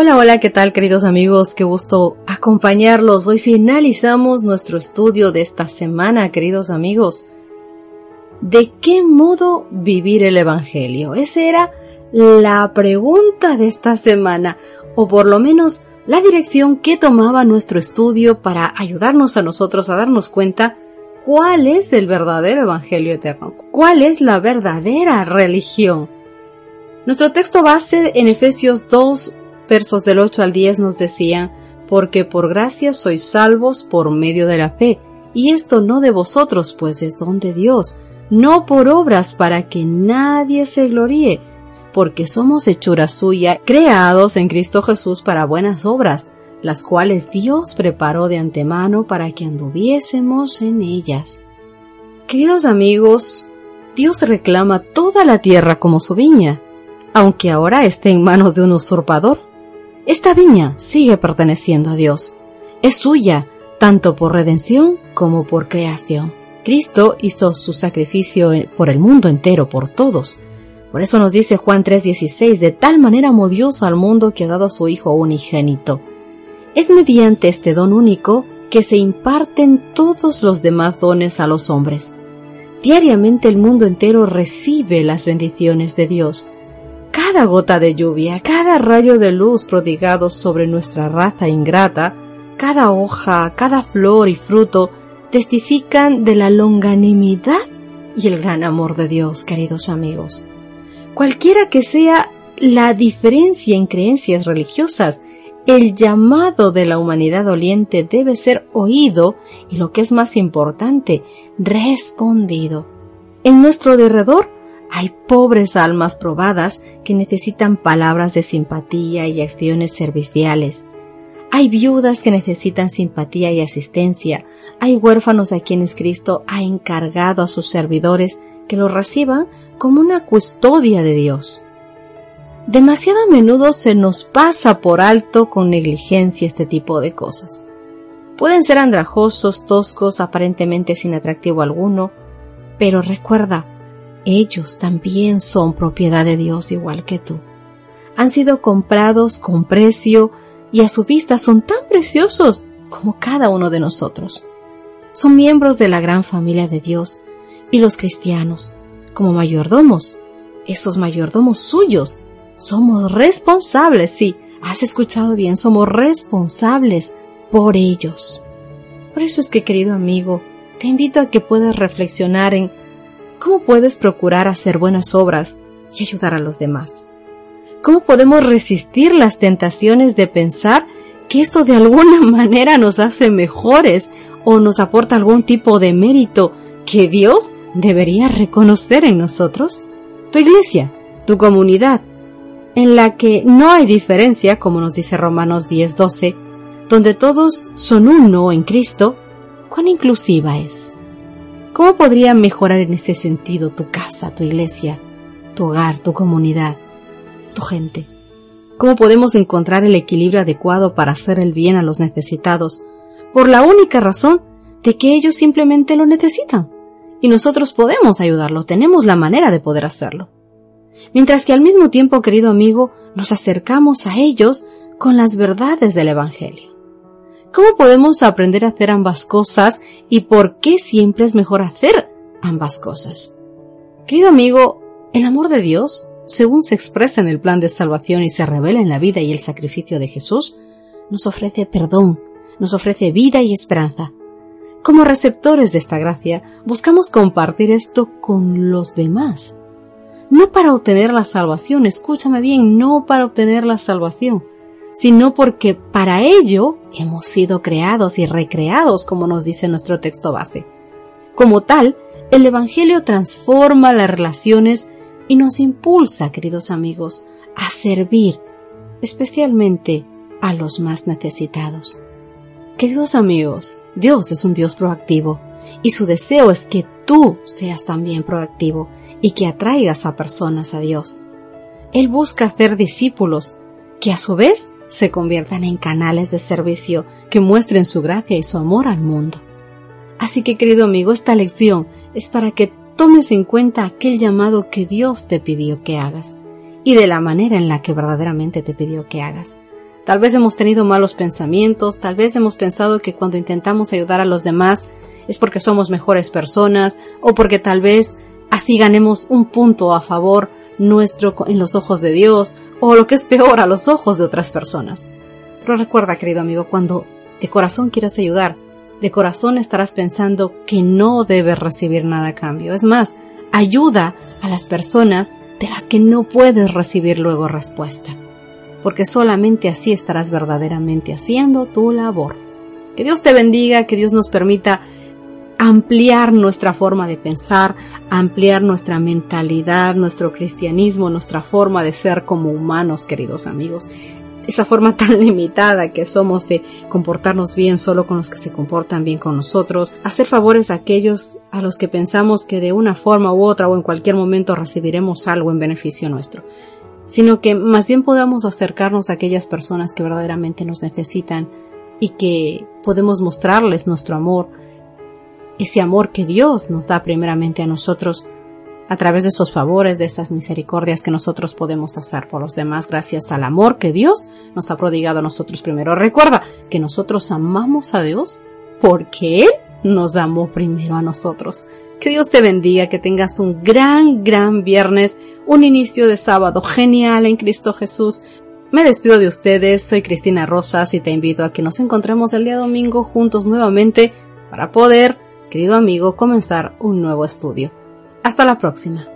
Hola, hola, ¿qué tal queridos amigos? Qué gusto acompañarlos. Hoy finalizamos nuestro estudio de esta semana, queridos amigos. ¿De qué modo vivir el Evangelio? Esa era la pregunta de esta semana, o por lo menos la dirección que tomaba nuestro estudio para ayudarnos a nosotros a darnos cuenta cuál es el verdadero Evangelio eterno, cuál es la verdadera religión. Nuestro texto base en Efesios 2, versos del 8 al 10 nos decía, porque por gracia sois salvos por medio de la fe, y esto no de vosotros, pues es don de Dios, no por obras para que nadie se gloríe, porque somos hechura suya, creados en Cristo Jesús para buenas obras, las cuales Dios preparó de antemano para que anduviésemos en ellas. Queridos amigos, Dios reclama toda la tierra como su viña, aunque ahora esté en manos de un usurpador. Esta viña sigue perteneciendo a Dios. Es suya, tanto por redención como por creación. Cristo hizo su sacrificio por el mundo entero, por todos. Por eso nos dice Juan 3:16, de tal manera amó Dios al mundo que ha dado a su Hijo unigénito. Es mediante este don único que se imparten todos los demás dones a los hombres. Diariamente el mundo entero recibe las bendiciones de Dios, cada gota de lluvia, cada rayo de luz prodigado sobre nuestra raza ingrata, cada hoja, cada flor y fruto testifican de la longanimidad y el gran amor de Dios, queridos amigos. Cualquiera que sea la diferencia en creencias religiosas, el llamado de la humanidad doliente debe ser oído y lo que es más importante, respondido. En nuestro derredor hay pobres almas probadas que necesitan palabras de simpatía y acciones serviciales. Hay viudas que necesitan simpatía y asistencia. Hay huérfanos a quienes Cristo ha encargado a sus servidores que los reciban como una custodia de Dios. Demasiado a menudo se nos pasa por alto con negligencia este tipo de cosas. Pueden ser andrajosos, toscos, aparentemente sin atractivo alguno, pero recuerda, ellos también son propiedad de Dios igual que tú. Han sido comprados con precio y a su vista son tan preciosos como cada uno de nosotros. Son miembros de la gran familia de Dios y los cristianos, como mayordomos, esos mayordomos suyos, somos responsables, sí, has escuchado bien, somos responsables por ellos. Por eso es que, querido amigo, te invito a que puedas reflexionar en ¿Cómo puedes procurar hacer buenas obras y ayudar a los demás? ¿Cómo podemos resistir las tentaciones de pensar que esto de alguna manera nos hace mejores o nos aporta algún tipo de mérito que Dios debería reconocer en nosotros? Tu iglesia, tu comunidad, en la que no hay diferencia, como nos dice Romanos 10:12, donde todos son uno en Cristo, ¿cuán inclusiva es? ¿Cómo podría mejorar en este sentido tu casa, tu iglesia, tu hogar, tu comunidad, tu gente? ¿Cómo podemos encontrar el equilibrio adecuado para hacer el bien a los necesitados por la única razón de que ellos simplemente lo necesitan? Y nosotros podemos ayudarlos, tenemos la manera de poder hacerlo. Mientras que al mismo tiempo, querido amigo, nos acercamos a ellos con las verdades del Evangelio. ¿Cómo podemos aprender a hacer ambas cosas y por qué siempre es mejor hacer ambas cosas? Querido amigo, el amor de Dios, según se expresa en el plan de salvación y se revela en la vida y el sacrificio de Jesús, nos ofrece perdón, nos ofrece vida y esperanza. Como receptores de esta gracia, buscamos compartir esto con los demás. No para obtener la salvación, escúchame bien, no para obtener la salvación, sino porque para ello hemos sido creados y recreados, como nos dice nuestro texto base. Como tal, el Evangelio transforma las relaciones y nos impulsa, queridos amigos, a servir, especialmente a los más necesitados. Queridos amigos, Dios es un Dios proactivo y su deseo es que tú seas también proactivo y que atraigas a personas a Dios. Él busca hacer discípulos que a su vez se conviertan en canales de servicio que muestren su gracia y su amor al mundo. Así que querido amigo, esta lección es para que tomes en cuenta aquel llamado que Dios te pidió que hagas y de la manera en la que verdaderamente te pidió que hagas. Tal vez hemos tenido malos pensamientos, tal vez hemos pensado que cuando intentamos ayudar a los demás es porque somos mejores personas o porque tal vez así ganemos un punto a favor nuestro en los ojos de Dios o lo que es peor a los ojos de otras personas. Pero recuerda, querido amigo, cuando de corazón quieras ayudar, de corazón estarás pensando que no debes recibir nada a cambio. Es más, ayuda a las personas de las que no puedes recibir luego respuesta, porque solamente así estarás verdaderamente haciendo tu labor. Que Dios te bendiga, que Dios nos permita ampliar nuestra forma de pensar, ampliar nuestra mentalidad, nuestro cristianismo, nuestra forma de ser como humanos, queridos amigos. Esa forma tan limitada que somos de comportarnos bien solo con los que se comportan bien con nosotros, hacer favores a aquellos a los que pensamos que de una forma u otra o en cualquier momento recibiremos algo en beneficio nuestro, sino que más bien podamos acercarnos a aquellas personas que verdaderamente nos necesitan y que podemos mostrarles nuestro amor, ese amor que Dios nos da primeramente a nosotros a través de esos favores, de esas misericordias que nosotros podemos hacer por los demás gracias al amor que Dios nos ha prodigado a nosotros primero. Recuerda que nosotros amamos a Dios porque Él nos amó primero a nosotros. Que Dios te bendiga, que tengas un gran, gran viernes, un inicio de sábado genial en Cristo Jesús. Me despido de ustedes, soy Cristina Rosas y te invito a que nos encontremos el día domingo juntos nuevamente para poder querido amigo, comenzar un nuevo estudio. Hasta la próxima.